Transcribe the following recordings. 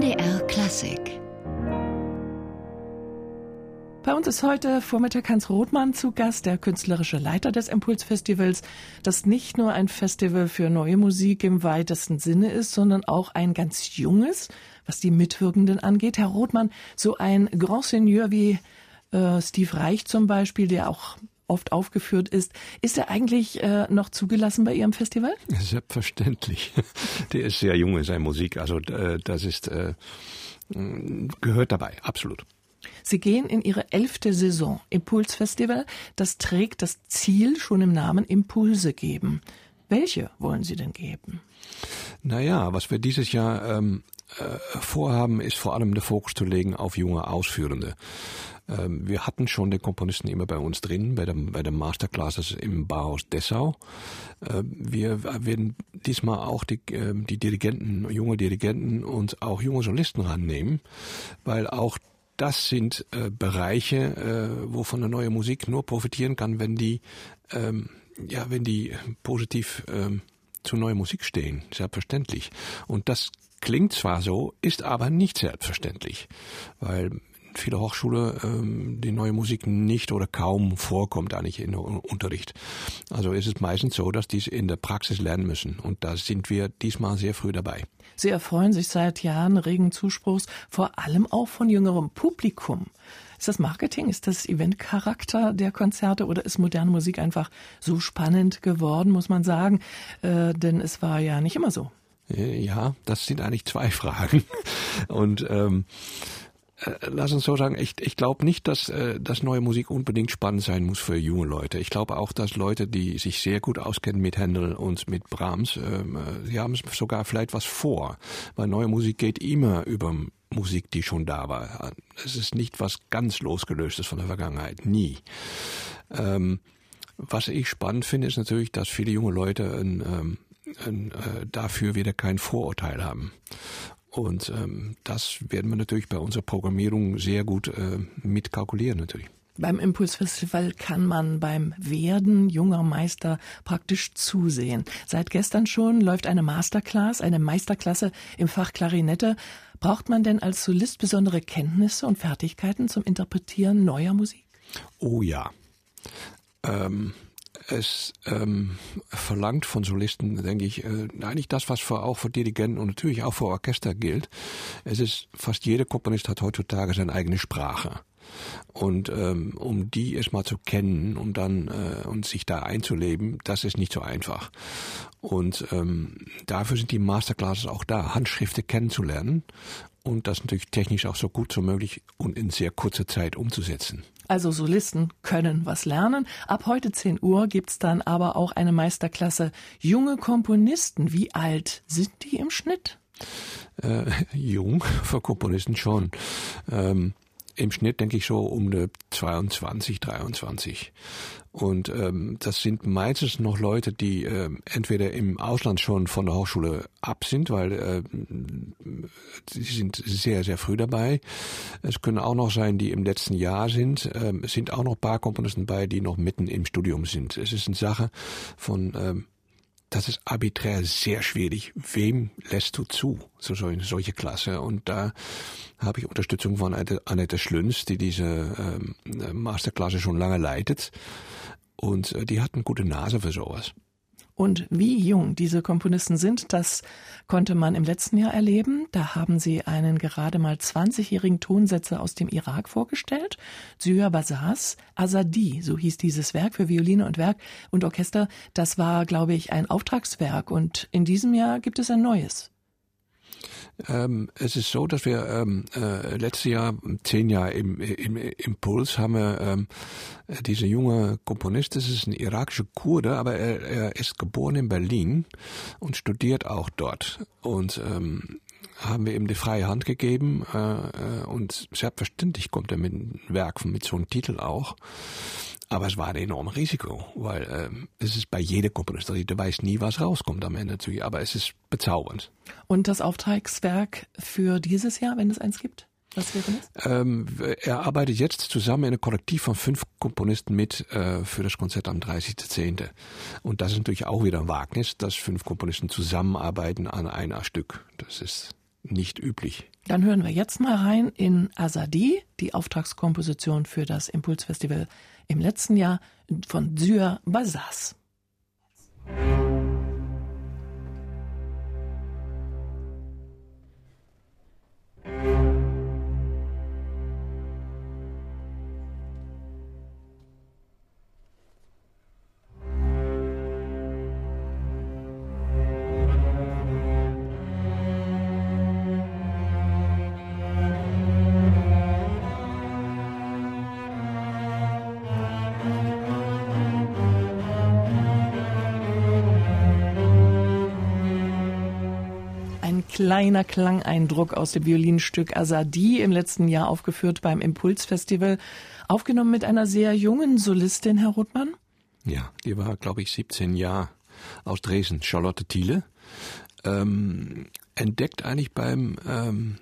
NDR Klassik bei uns ist heute Vormittag Hans Rothmann zu Gast, der künstlerische Leiter des Impulsfestivals, das nicht nur ein Festival für neue Musik im weitesten Sinne ist, sondern auch ein ganz junges, was die Mitwirkenden angeht. Herr Rothmann, so ein Grand Seigneur wie äh, Steve Reich zum Beispiel, der auch oft aufgeführt ist. Ist er eigentlich äh, noch zugelassen bei Ihrem Festival? Selbstverständlich. Der ist sehr jung in seiner Musik. Also äh, das ist äh, gehört dabei, absolut. Sie gehen in Ihre elfte Saison. Impulsfestival, das trägt das Ziel schon im Namen Impulse geben. Welche wollen Sie denn geben? Naja, was wir dieses Jahr ähm, äh, vorhaben, ist vor allem den Fokus zu legen auf junge Ausführende. Ähm, wir hatten schon den Komponisten immer bei uns drin, bei der, bei der Masterclasses im Bauhaus Dessau. Äh, wir werden diesmal auch die, äh, die Dirigenten, junge Dirigenten und auch junge Solisten rannehmen, weil auch das sind äh, Bereiche, äh, wovon eine neue Musik nur profitieren kann, wenn die, ähm, ja, wenn die positiv ähm, zu neuer Musik stehen, selbstverständlich. Und das klingt zwar so, ist aber nicht selbstverständlich, weil viele Hochschule ähm, die neue Musik nicht oder kaum vorkommt eigentlich in Unterricht. Also ist es meistens so, dass die es in der Praxis lernen müssen und da sind wir diesmal sehr früh dabei. Sie erfreuen sich seit Jahren regen Zuspruchs, vor allem auch von jüngerem Publikum. Ist das Marketing, ist das Eventcharakter der Konzerte oder ist moderne Musik einfach so spannend geworden, muss man sagen? Äh, denn es war ja nicht immer so. Ja, das sind eigentlich zwei Fragen. Und ähm, äh, lass uns so sagen, ich, ich glaube nicht, dass, äh, dass neue Musik unbedingt spannend sein muss für junge Leute. Ich glaube auch, dass Leute, die sich sehr gut auskennen mit Händel und mit Brahms, ähm, äh, sie haben sogar vielleicht was vor. Weil neue Musik geht immer über Musik, die schon da war. Es ist nicht was ganz losgelöstes von der Vergangenheit. Nie. Ähm, was ich spannend finde, ist natürlich, dass viele junge Leute ein, ähm, ein, äh, dafür wieder kein Vorurteil haben. Und ähm, das werden wir natürlich bei unserer Programmierung sehr gut äh, mitkalkulieren natürlich. Beim Impulsfestival kann man beim Werden junger Meister praktisch zusehen. Seit gestern schon läuft eine Masterclass, eine Meisterklasse im Fach Klarinette. Braucht man denn als Solist besondere Kenntnisse und Fertigkeiten zum Interpretieren neuer Musik? Oh ja. Ähm, es ähm, verlangt von Solisten, denke ich, äh, eigentlich das, was für, auch für Dirigenten und natürlich auch für Orchester gilt. Es ist, fast jeder Komponist hat heutzutage seine eigene Sprache. Und ähm, um die erstmal zu kennen und dann äh, und sich da einzuleben, das ist nicht so einfach. Und ähm, dafür sind die Masterclasses auch da, Handschriften kennenzulernen und das natürlich technisch auch so gut so möglich und in sehr kurzer Zeit umzusetzen. Also Solisten können was lernen. Ab heute 10 Uhr gibt's dann aber auch eine Meisterklasse junge Komponisten. Wie alt sind die im Schnitt? Äh, jung, für Komponisten schon. Ähm, im Schnitt denke ich so um die 22, 23. Und ähm, das sind meistens noch Leute, die äh, entweder im Ausland schon von der Hochschule ab sind, weil äh, sie sind sehr, sehr früh dabei. Es können auch noch sein, die im letzten Jahr sind. Ähm, es sind auch noch ein paar Komponisten dabei, die noch mitten im Studium sind. Es ist eine Sache von ähm, das ist arbiträr sehr schwierig. Wem lässt du zu, so solche Klasse? Und da habe ich Unterstützung von Annette Schlünz, die diese ähm, Masterklasse schon lange leitet. Und äh, die hat eine gute Nase für sowas. Und wie jung diese Komponisten sind, das konnte man im letzten Jahr erleben. Da haben sie einen gerade mal 20-jährigen Tonsetzer aus dem Irak vorgestellt. Zya Bazars Azadi, so hieß dieses Werk für Violine und Werk und Orchester. Das war, glaube ich, ein Auftragswerk. Und in diesem Jahr gibt es ein neues. Ähm, es ist so, dass wir ähm, äh, letztes Jahr, zehn Jahre im, im Impuls, haben wir ähm, diese junge Komponist, das ist ein irakischer Kurde, aber er, er ist geboren in Berlin und studiert auch dort. Und ähm, haben wir ihm die freie Hand gegeben äh, äh und selbstverständlich kommt er mit einem Werk mit so einem Titel auch. Aber es war ein enormes Risiko, weil ähm, es ist bei jeder Komponistin, du weißt nie, was rauskommt am Ende natürlich, aber es ist bezaubernd. Und das Auftragswerk für dieses Jahr, wenn es eins gibt? Was wäre das? Ähm, er arbeitet jetzt zusammen in einem Kollektiv von fünf Komponisten mit äh, für das Konzert am 30.10. Und das ist natürlich auch wieder ein Wagnis, dass fünf Komponisten zusammenarbeiten an einer Stück. Das ist nicht üblich. Dann hören wir jetzt mal rein in Azadi, die Auftragskomposition für das Impulsfestival im letzten Jahr von Zyr Bazas. Kleiner Klangeindruck aus dem Violinstück Azadi im letzten Jahr aufgeführt beim Impulsfestival, aufgenommen mit einer sehr jungen Solistin, Herr Rothmann. Ja, die war, glaube ich, 17 Jahre aus Dresden, Charlotte Thiele. Ähm, entdeckt eigentlich beim ähm,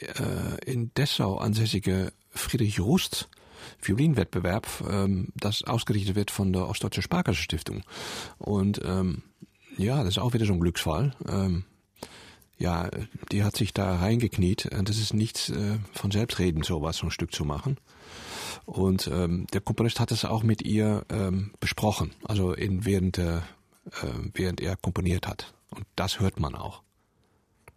äh, in Dessau ansässige Friedrich Rust Violinwettbewerb, ähm, das ausgerichtet wird von der Ostdeutsche Sparkasse Stiftung. Und ähm, ja, das ist auch wieder so ein Glücksfall. Ähm, ja, die hat sich da reingekniet. Das ist nichts äh, von Selbstreden, sowas, so ein Stück zu machen. Und ähm, der Komponist hat es auch mit ihr ähm, besprochen, also in, während, äh, während er komponiert hat. Und das hört man auch.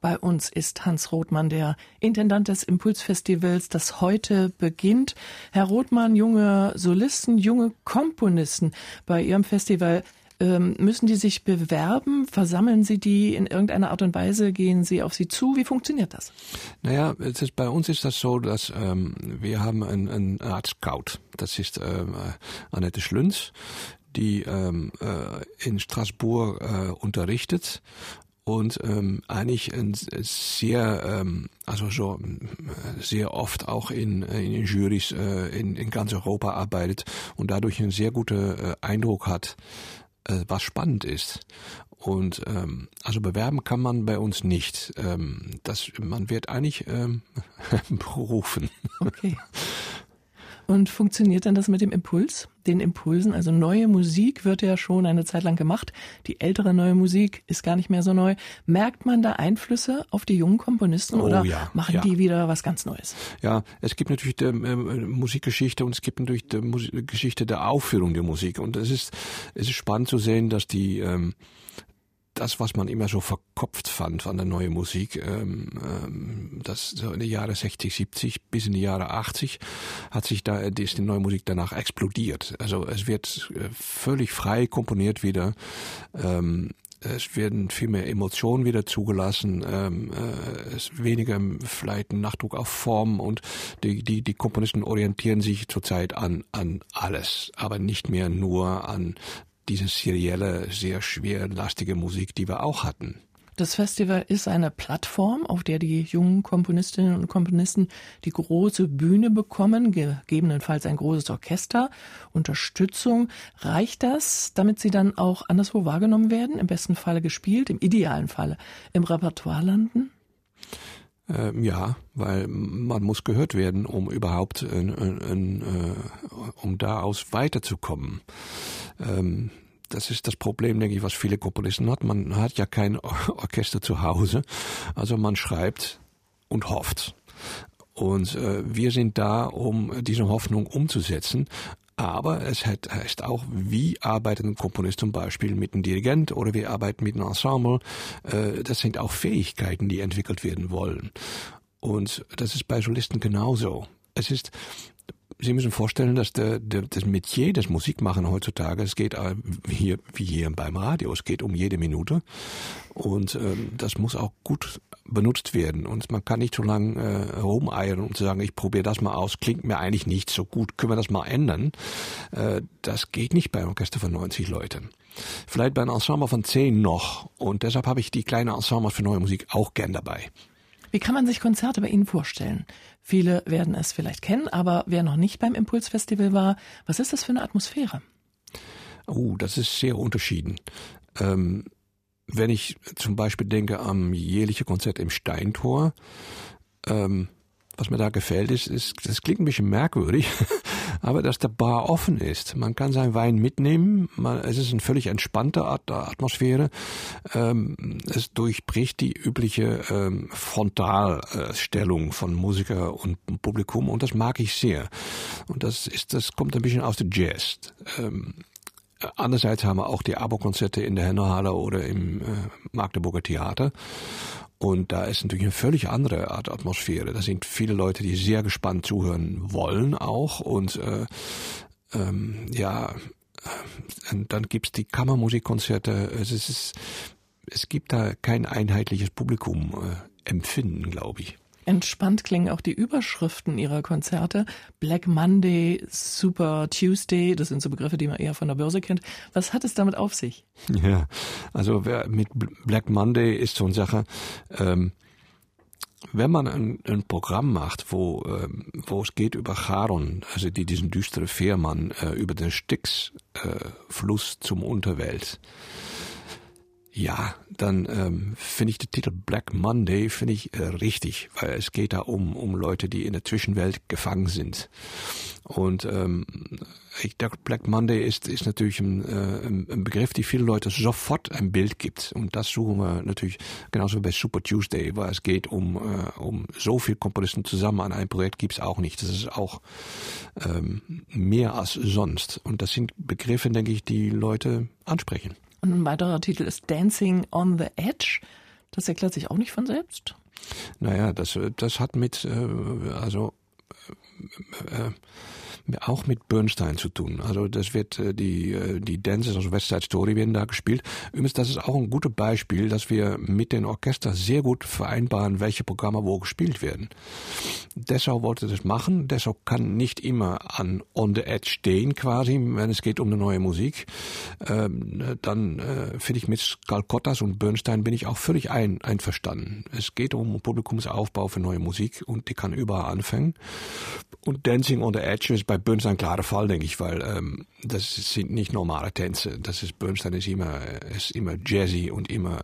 Bei uns ist Hans Rothmann, der Intendant des Impulsfestivals, das heute beginnt. Herr Rothmann, junge Solisten, junge Komponisten bei Ihrem Festival ähm, müssen die sich bewerben? Versammeln Sie die in irgendeiner Art und Weise? Gehen Sie auf sie zu? Wie funktioniert das? Naja, ist, bei uns ist das so, dass ähm, wir haben eine ein Art Scout. Das ist ähm, Annette Schlünz, die ähm, äh, in Straßburg äh, unterrichtet und ähm, eigentlich sehr, ähm, also so sehr oft auch in, in Jurys äh, in, in ganz Europa arbeitet und dadurch einen sehr guten äh, Eindruck hat, äh, was spannend ist. Und ähm, also bewerben kann man bei uns nicht. Ähm, das, man wird eigentlich ähm, berufen. Okay. Und funktioniert dann das mit dem Impuls, den Impulsen? Also neue Musik wird ja schon eine Zeit lang gemacht. Die ältere neue Musik ist gar nicht mehr so neu. Merkt man da Einflüsse auf die jungen Komponisten oh, oder ja, machen ja. die wieder was ganz Neues? Ja, es gibt natürlich die äh, Musikgeschichte und es gibt natürlich die Musik Geschichte der Aufführung der Musik. Und es ist, es ist spannend zu sehen, dass die ähm, das, was man immer so verkopft fand an der neuen Musik, ähm, ähm, das so in den Jahren 60, 70 bis in die Jahre 80 hat sich da ist die neue Musik danach explodiert. Also es wird äh, völlig frei komponiert wieder. Ähm, es werden viel mehr Emotionen wieder zugelassen, ähm, äh, es weniger vielleicht ein Nachdruck auf Form und die, die, die Komponisten orientieren sich zurzeit an, an alles, aber nicht mehr nur an diese serielle, sehr schwerlastige Musik, die wir auch hatten. Das Festival ist eine Plattform, auf der die jungen Komponistinnen und Komponisten die große Bühne bekommen, gegebenenfalls ein großes Orchester, Unterstützung. Reicht das, damit sie dann auch anderswo wahrgenommen werden, im besten Falle gespielt, im idealen Falle im Repertoire landen? Ähm, ja, weil man muss gehört werden, um überhaupt, äh, äh, um da aus weiterzukommen. Ähm, das ist das Problem, denke ich, was viele Komponisten hat. Man hat ja kein Orchester zu Hause, also man schreibt und hofft. Und äh, wir sind da, um diese Hoffnung umzusetzen. Aber es heißt auch, wie arbeitet ein Komponist zum Beispiel mit einem Dirigent oder wie arbeiten mit einem Ensemble. Äh, das sind auch Fähigkeiten, die entwickelt werden wollen. Und das ist bei Solisten genauso. Es ist, Sie müssen vorstellen, dass der, der, das Metier des Musikmachen heutzutage, es geht äh, hier, wie hier beim Radio, es geht um jede Minute und ähm, das muss auch gut benutzt werden und man kann nicht so lange äh, rumeiern und sagen, ich probiere das mal aus, klingt mir eigentlich nicht so gut, können wir das mal ändern? Äh, das geht nicht bei einem Orchester von 90 Leuten. Vielleicht bei einem Ensemble von 10 noch und deshalb habe ich die kleine Ensemble für neue Musik auch gern dabei. Wie kann man sich Konzerte bei Ihnen vorstellen? Viele werden es vielleicht kennen, aber wer noch nicht beim Impulsfestival war, was ist das für eine Atmosphäre? Oh, das ist sehr unterschieden. Ähm, wenn ich zum Beispiel denke am jährliche Konzert im Steintor, ähm, was mir da gefällt, ist, ist, das klingt ein bisschen merkwürdig, aber dass der Bar offen ist. Man kann seinen Wein mitnehmen, man, es ist eine völlig entspannte Art, Atmosphäre. Ähm, es durchbricht die übliche ähm, Frontalstellung von Musiker und Publikum und das mag ich sehr. Und das ist, das kommt ein bisschen aus der Jazz. Ähm, Andererseits haben wir auch die Abo-Konzerte in der Hennerhalle oder im äh, Magdeburger Theater. Und da ist natürlich eine völlig andere Art Atmosphäre. Da sind viele Leute, die sehr gespannt zuhören wollen auch. Und äh, ähm, ja, äh, dann gibt's die Kammermusikkonzerte. Es, ist, es gibt da kein einheitliches Publikum äh, empfinden, glaube ich. Entspannt klingen auch die Überschriften ihrer Konzerte. Black Monday, Super Tuesday, das sind so Begriffe, die man eher von der Börse kennt. Was hat es damit auf sich? Ja, also mit Black Monday ist so eine Sache, ähm, wenn man ein, ein, Programm macht, wo, ähm, wo es geht über Charon, also die, diesen düsteren Fährmann äh, über den Styx-Fluss äh, zum Unterwelt, ja, dann ähm, finde ich den Titel Black Monday finde ich äh, richtig, weil es geht da um um Leute, die in der Zwischenwelt gefangen sind. Und ähm, ich denke, Black Monday ist ist natürlich ein, äh, ein Begriff, die viele Leute sofort ein Bild gibt. Und das suchen wir natürlich genauso bei Super Tuesday, weil es geht um äh, um so viel Komponisten zusammen an einem Projekt gibt's auch nicht. Das ist auch ähm, mehr als sonst. Und das sind Begriffe, denke ich, die Leute ansprechen. Und ein weiterer Titel ist Dancing on the Edge. Das erklärt sich auch nicht von selbst. Naja, das, das hat mit, äh, also äh, auch mit Bernstein zu tun. Also das wird äh, die äh, die Dances aus West Side Story werden da gespielt. Übrigens, das ist auch ein gutes Beispiel, dass wir mit den Orchester sehr gut vereinbaren, welche Programme wo gespielt werden. Deshalb wollte das machen. Deshalb kann nicht immer an on the edge stehen quasi, wenn es geht um eine neue Musik. Ähm, dann äh, finde ich mit Skalkottas und Bernstein bin ich auch völlig ein, einverstanden. Es geht um Publikumsaufbau für neue Musik und die kann überall anfangen. Und Dancing on the Edge ist bei Bernstein ein klarer Fall, denke ich, weil ähm, das sind nicht normale Tänze. Das ist Bernstein ist immer ist immer jazzy und immer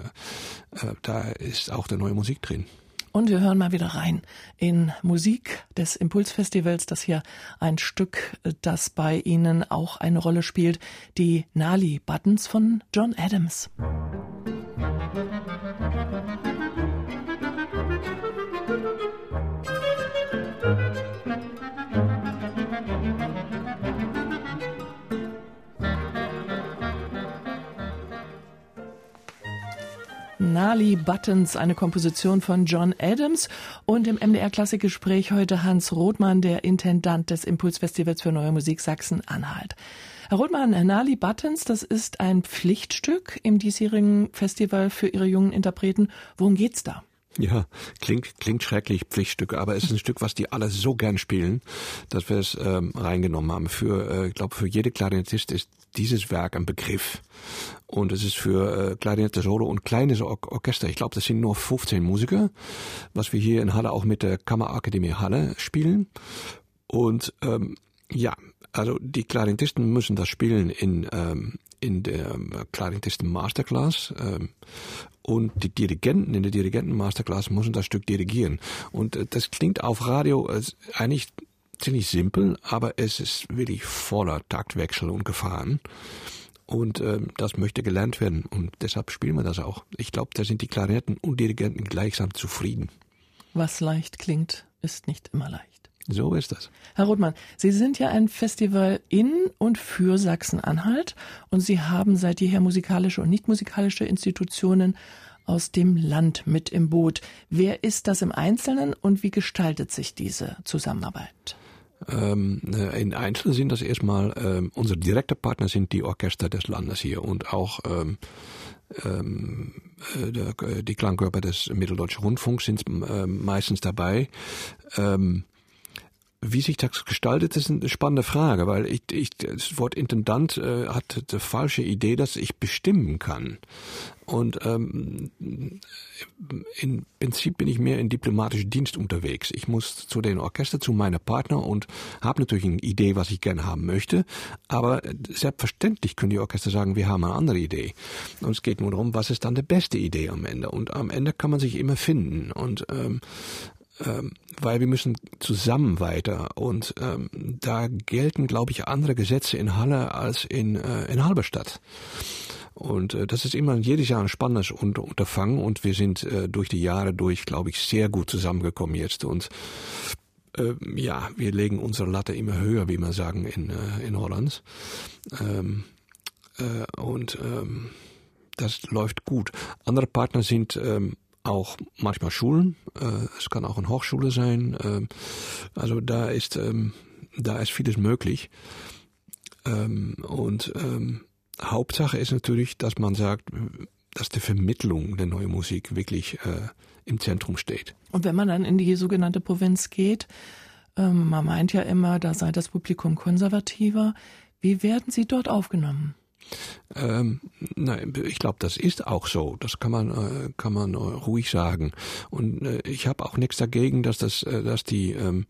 äh, da ist auch der neue Musik drin. Und wir hören mal wieder rein in Musik des Impulsfestivals, das hier ein Stück, das bei Ihnen auch eine Rolle spielt, die Nali Buttons von John Adams. Musik Nali Buttons, eine Komposition von John Adams. Und im MDR Klassikgespräch heute Hans Rothmann, der Intendant des Impulsfestivals für Neue Musik Sachsen-Anhalt. Herr Rothmann, Nali Buttons, das ist ein Pflichtstück im diesjährigen Festival für Ihre jungen Interpreten. Worum geht's da? Ja, klingt, klingt schrecklich, Pflichtstücke, aber es ist ein Stück, was die alle so gern spielen, dass wir es ähm, reingenommen haben. Für, äh, ich glaube, für jede Klarinettist ist dieses Werk ein Begriff. Und es ist für äh, Klarinette Solo und kleines Or Orchester. Ich glaube, das sind nur 15 Musiker, was wir hier in Halle auch mit der Kammerakademie Halle spielen. Und ähm, ja, also die Klarinettisten müssen das spielen in ähm, in der Klarinettisten Masterclass. Ähm, und die Dirigenten in der Dirigenten Masterclass müssen das Stück dirigieren. Und äh, das klingt auf Radio als eigentlich ziemlich simpel, aber es ist wirklich voller Taktwechsel und Gefahren. Und äh, das möchte gelernt werden und deshalb spielen wir das auch. Ich glaube, da sind die Klarinetten und Dirigenten gleichsam zufrieden. Was leicht klingt, ist nicht immer leicht. So ist das. Herr Rothmann, Sie sind ja ein Festival in und für Sachsen-Anhalt und Sie haben seit jeher musikalische und nicht musikalische Institutionen aus dem Land mit im Boot. Wer ist das im Einzelnen und wie gestaltet sich diese Zusammenarbeit? Ähm, äh, in Einzelnen sind das erstmal, ähm, unsere direkte Partner sind die Orchester des Landes hier und auch ähm, ähm, äh, die Klangkörper des Mitteldeutschen Rundfunks sind äh, meistens dabei. Ähm, wie sich das gestaltet, ist eine spannende Frage, weil ich, ich das Wort Intendant äh, hat die falsche Idee, dass ich bestimmen kann. Und ähm, im Prinzip bin ich mehr in diplomatischen Dienst unterwegs. Ich muss zu den Orchester, zu meinen Partner und habe natürlich eine Idee, was ich gerne haben möchte. Aber selbstverständlich können die Orchester sagen, wir haben eine andere Idee. Und es geht nur darum, was ist dann die beste Idee am Ende. Und am Ende kann man sich immer finden. Und ähm, ähm, weil wir müssen zusammen weiter und ähm, da gelten, glaube ich, andere Gesetze in Halle als in, äh, in Halberstadt. Und äh, das ist immer jedes Jahr ein spannendes Unterfangen und wir sind äh, durch die Jahre durch, glaube ich, sehr gut zusammengekommen jetzt und äh, ja, wir legen unsere Latte immer höher, wie man sagen in, äh, in Holland. Ähm, äh, und ähm, das läuft gut. Andere Partner sind ähm, auch manchmal Schulen. Äh, es kann auch eine Hochschule sein. Äh, also da ist ähm, da ist vieles möglich. Ähm, und ähm, Hauptsache ist natürlich, dass man sagt, dass die Vermittlung der neuen Musik wirklich äh, im Zentrum steht. Und wenn man dann in die sogenannte Provinz geht, ähm, man meint ja immer, da sei das Publikum konservativer. Wie werden Sie dort aufgenommen? Ähm, nein, ich glaube, das ist auch so. Das kann man äh, kann man äh, ruhig sagen. Und äh, ich habe auch nichts dagegen, dass das, äh, dass die, ähm,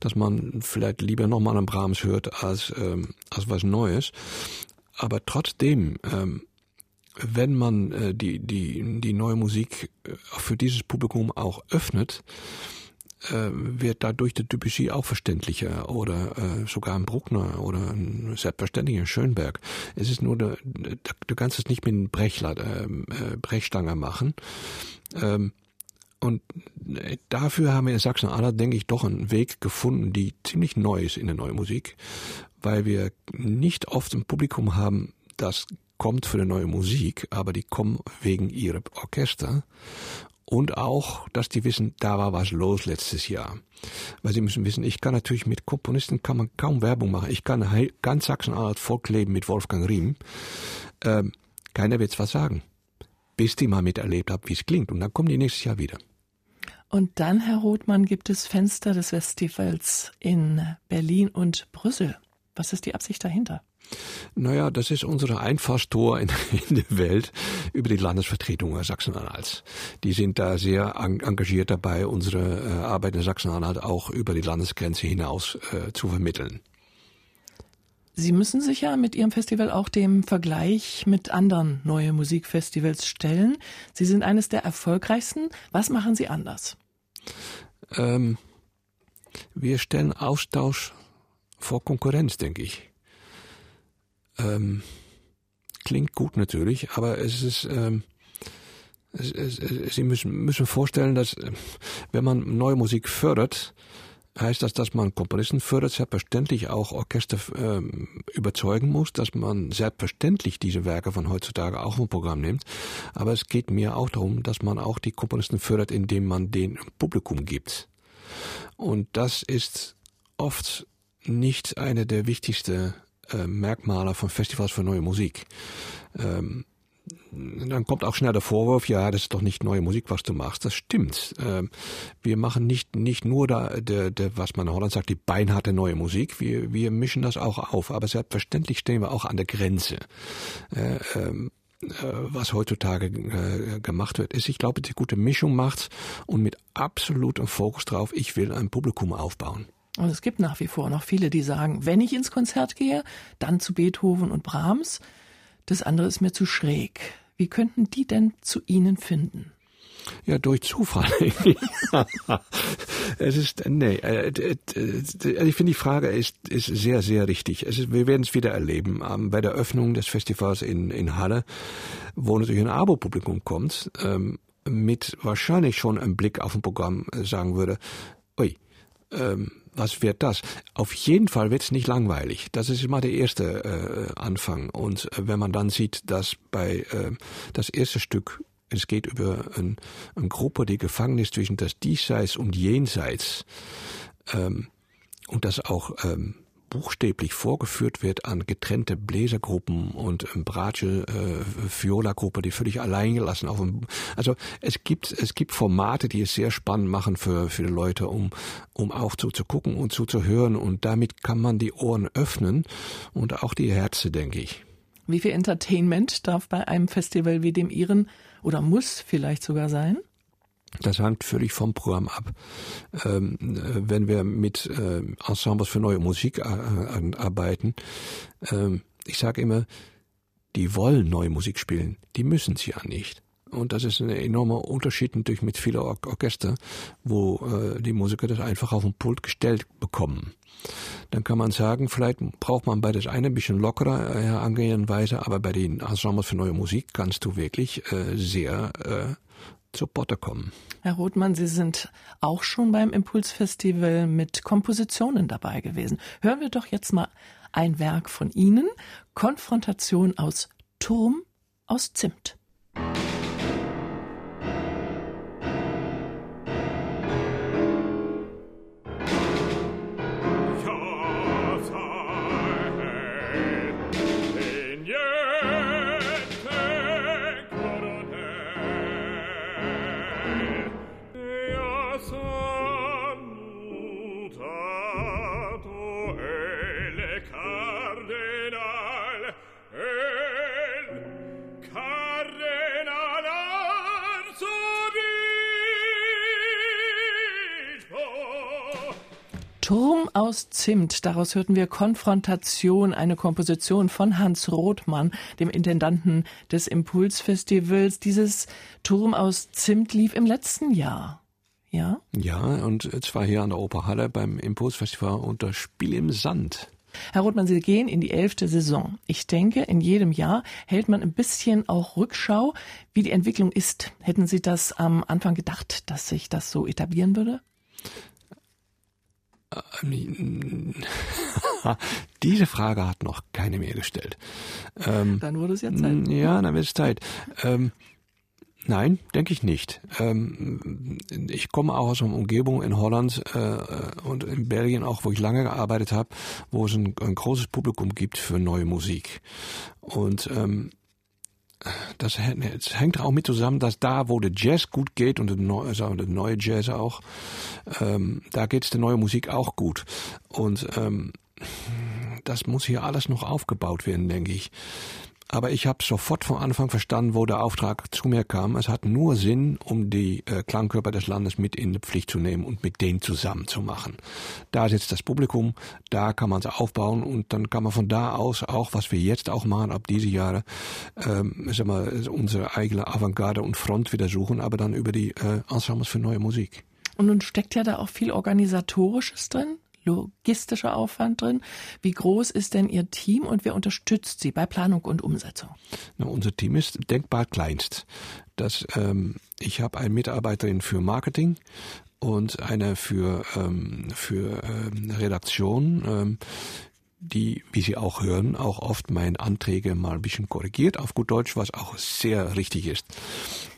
dass man vielleicht lieber nochmal einen Brahms hört als ähm, als was Neues. Aber trotzdem, ähm, wenn man äh, die die die neue Musik äh, für dieses Publikum auch öffnet, äh, wird dadurch der Debussy auch verständlicher oder äh, sogar ein Bruckner oder ein selbstverständlicher Schönberg. Es ist nur, der, du kannst es nicht mit einem Brechler, äh, äh, Brechstange machen. Ähm, und äh, dafür haben wir in Sachsen-Anhalt, denke ich, doch einen Weg gefunden, die ziemlich neu ist in der neuen Musik, weil wir nicht oft ein Publikum haben, das kommt für die neue Musik, aber die kommen wegen ihrer Orchester und auch, dass die wissen, da war was los letztes Jahr. Weil sie müssen wissen, ich kann natürlich mit Komponisten kann man kaum Werbung machen. Ich kann ganz Sachsen-Anhalt volkleben mit Wolfgang Riem. Ähm, keiner wird's was sagen. Bis die mal miterlebt haben, wie es klingt. Und dann kommen die nächstes Jahr wieder. Und dann, Herr Rothmann, gibt es Fenster des Festivals in Berlin und Brüssel. Was ist die Absicht dahinter? Naja, das ist unsere Einfallstor in, in der Welt über die Landesvertretung Sachsen-Anhalts. Die sind da sehr engagiert dabei, unsere äh, Arbeit in Sachsen-Anhalt auch über die Landesgrenze hinaus äh, zu vermitteln. Sie müssen sich ja mit Ihrem Festival auch dem Vergleich mit anderen neue Musikfestivals stellen. Sie sind eines der erfolgreichsten. Was machen Sie anders? Ähm, wir stellen Austausch vor Konkurrenz, denke ich ähm, klingt gut natürlich, aber es ist, ähm, Sie müssen, müssen vorstellen, dass äh, wenn man neue Musik fördert, heißt das, dass man Komponisten fördert, selbstverständlich auch Orchester ähm, überzeugen muss, dass man selbstverständlich diese Werke von heutzutage auch im Programm nimmt. Aber es geht mir auch darum, dass man auch die Komponisten fördert, indem man den Publikum gibt. Und das ist oft nicht eine der wichtigsten äh, Merkmale von Festivals für neue Musik. Ähm, dann kommt auch schnell der Vorwurf, ja, das ist doch nicht neue Musik, was du machst. Das stimmt. Ähm, wir machen nicht, nicht nur da, der, der, was man in Holland sagt, die beinharte neue Musik. Wir, wir mischen das auch auf. Aber selbstverständlich stehen wir auch an der Grenze. Äh, ähm, äh, was heutzutage äh, gemacht wird, ist, ich glaube, die gute Mischung macht und mit absolutem Fokus drauf, ich will ein Publikum aufbauen. Und es gibt nach wie vor noch viele, die sagen, wenn ich ins Konzert gehe, dann zu Beethoven und Brahms. Das andere ist mir zu schräg. Wie könnten die denn zu Ihnen finden? Ja, durch Zufall. es ist, nee, äh, äh, ich finde die Frage ist, ist sehr, sehr richtig. Es ist, wir werden es wieder erleben. Ähm, bei der Öffnung des Festivals in, in Halle, wo natürlich ein Abo-Publikum kommt, ähm, mit wahrscheinlich schon einem Blick auf ein Programm äh, sagen würde, ui, ähm, was wird das? Auf jeden Fall wird es nicht langweilig. Das ist immer der erste äh, Anfang. Und äh, wenn man dann sieht, dass bei äh, das erste Stück es geht über ein, Gruppe, die gefangen ist zwischen das Diesseits und Jenseits ähm, und das auch ähm, buchstäblich vorgeführt wird an getrennte Bläsergruppen und ähm, Bratsche äh, Viola Gruppe, die völlig allein gelassen auf dem also es gibt es gibt Formate, die es sehr spannend machen für für die Leute, um um auch zuzugucken und zuzuhören und damit kann man die Ohren öffnen und auch die Herzen, denke ich. Wie viel Entertainment darf bei einem Festival wie dem Ihren oder muss vielleicht sogar sein? Das hängt völlig vom Programm ab. Ähm, wenn wir mit äh, Ensembles für neue Musik äh, arbeiten, ähm, ich sage immer, die wollen neue Musik spielen, die müssen sie ja nicht. Und das ist ein enormer Unterschied natürlich mit vielen Or Orchester, wo äh, die Musiker das einfach auf den Pult gestellt bekommen. Dann kann man sagen, vielleicht braucht man bei das eine ein bisschen lockerer äh, Angehensweise, aber bei den Ensembles für neue Musik kannst du wirklich äh, sehr äh, zur Potte kommen. Herr Rothmann, Sie sind auch schon beim Impulsfestival mit Kompositionen dabei gewesen. Hören wir doch jetzt mal ein Werk von Ihnen, Konfrontation aus Turm aus Zimt. Zimt. Daraus hörten wir Konfrontation, eine Komposition von Hans Rothmann, dem Intendanten des Impulsfestivals. Dieses Turm aus Zimt lief im letzten Jahr. Ja? Ja, und zwar hier an der Operhalle beim Impulsfestival unter Spiel im Sand. Herr Rothmann, Sie gehen in die elfte Saison. Ich denke, in jedem Jahr hält man ein bisschen auch Rückschau, wie die Entwicklung ist. Hätten Sie das am Anfang gedacht, dass sich das so etablieren würde? Diese Frage hat noch keine mehr gestellt. Ähm, dann wurde es ja Zeit. Ja, dann wird es Zeit. Ähm, nein, denke ich nicht. Ähm, ich komme auch aus einer Umgebung in Holland äh, und in Belgien auch, wo ich lange gearbeitet habe, wo es ein, ein, großes Publikum gibt für neue Musik. Und ähm, das hängt auch mit zusammen, dass da, wo der Jazz gut geht und der neue, der neue Jazz auch, ähm, da geht's der neue Musik auch gut. Und ähm, das muss hier alles noch aufgebaut werden, denke ich. Aber ich habe sofort von Anfang verstanden, wo der Auftrag zu mir kam. Es hat nur Sinn, um die äh, Klangkörper des Landes mit in die Pflicht zu nehmen und mit denen zusammen zu machen. Da sitzt das Publikum, da kann man es aufbauen und dann kann man von da aus auch, was wir jetzt auch machen, ab diese Jahre, ähm, sag mal, unsere eigene Avantgarde und Front wieder suchen, aber dann über die äh, Ensembles für neue Musik. Und nun steckt ja da auch viel Organisatorisches drin logistischer Aufwand drin. Wie groß ist denn Ihr Team und wer unterstützt Sie bei Planung und Umsetzung? Na, unser Team ist denkbar kleinst. Das, ähm, ich habe eine Mitarbeiterin für Marketing und eine für, ähm, für ähm, Redaktion. Ähm, die, wie Sie auch hören, auch oft meine Anträge mal ein bisschen korrigiert auf gut Deutsch, was auch sehr richtig ist.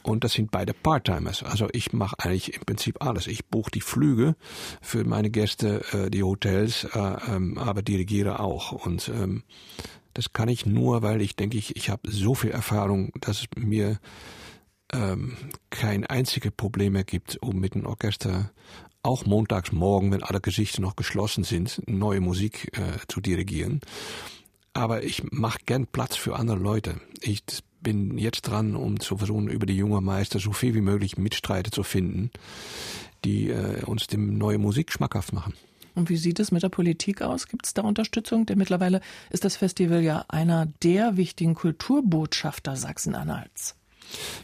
Und das sind beide Part-Timers. Also ich mache eigentlich im Prinzip alles. Ich buche die Flüge für meine Gäste, äh, die Hotels, äh, ähm, aber dirigiere auch. Und ähm, das kann ich nur, weil ich denke, ich, ich habe so viel Erfahrung, dass es mir ähm, kein einziges Problem mehr gibt, um mit dem Orchester auch montags morgen, wenn alle Gesichter noch geschlossen sind, neue Musik äh, zu dirigieren. Aber ich mache gern Platz für andere Leute. Ich bin jetzt dran, um zu versuchen, über die junge Meister so viel wie möglich Mitstreiter zu finden, die äh, uns dem neue Musik schmackhaft machen. Und wie sieht es mit der Politik aus? Gibt es da Unterstützung? Denn mittlerweile ist das Festival ja einer der wichtigen Kulturbotschafter Sachsen-Anhalts.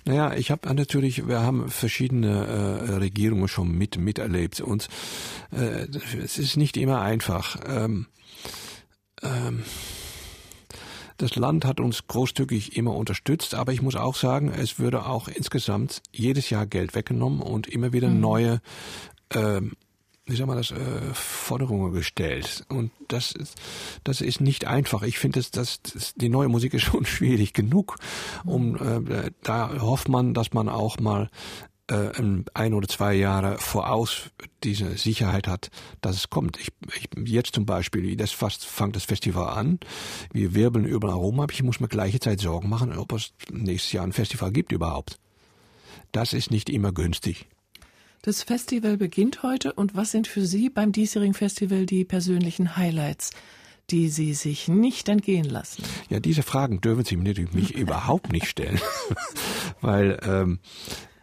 Naja, ich habe natürlich, wir haben verschiedene äh, Regierungen schon mit miterlebt und äh, es ist nicht immer einfach. Ähm, ähm, das Land hat uns großzügig immer unterstützt, aber ich muss auch sagen, es würde auch insgesamt jedes Jahr Geld weggenommen und immer wieder mhm. neue ähm, wie soll man das, äh, Forderungen gestellt. Und das ist, das ist nicht einfach. Ich finde, dass, dass, dass die neue Musik ist schon schwierig genug. Um, äh, da hofft man, dass man auch mal äh, ein oder zwei Jahre voraus diese Sicherheit hat, dass es kommt. Ich, ich jetzt zum Beispiel, das fast fängt das Festival an, wir wirbeln überall rum, aber ich muss mir gleiche Zeit Sorgen machen, ob es nächstes Jahr ein Festival gibt überhaupt. Das ist nicht immer günstig. Das Festival beginnt heute und was sind für Sie beim diesjährigen Festival die persönlichen Highlights? die Sie sich nicht entgehen lassen? Ja, diese Fragen dürfen Sie mir natürlich mich überhaupt nicht stellen, weil ähm,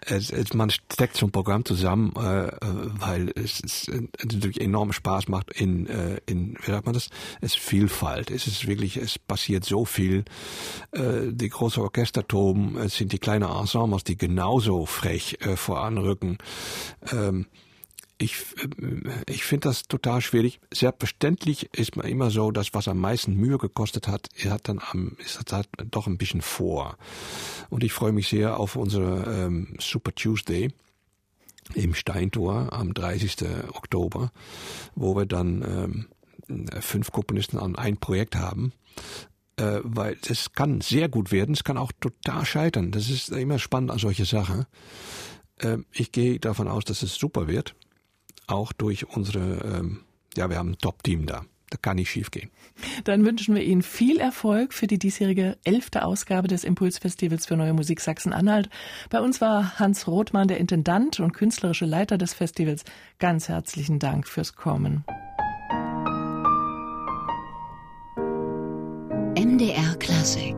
es, es, man steckt so ein Programm zusammen, äh, weil es, es, natürlich enorm Spaß macht in, äh, in, wie sagt man das, es Vielfalt. Es ist wirklich, es passiert so viel. Äh, die große Orchester toben, es sind die kleinen Ensembles, die genauso frech äh, voranrücken. Ähm, ich, äh, ich finde das total schwierig. Selbstverständlich ist man immer so, dass was am meisten Mühe gekostet hat, hat dann am, ist halt doch ein bisschen vor. Und ich freue mich sehr auf unsere ähm, Super Tuesday im Steintor am 30. Oktober, wo wir dann ähm, fünf Komponisten an ein Projekt haben. Äh, weil das kann sehr gut werden, es kann auch total scheitern. Das ist immer spannend an solche Sachen. Äh, ich gehe davon aus, dass es super wird auch durch unsere, ähm, ja, wir haben ein Top-Team da. Da kann nicht schief gehen. Dann wünschen wir Ihnen viel Erfolg für die diesjährige elfte Ausgabe des Impulsfestivals für Neue Musik Sachsen-Anhalt. Bei uns war Hans Rothmann, der Intendant und künstlerische Leiter des Festivals. Ganz herzlichen Dank fürs Kommen. MDR Klassik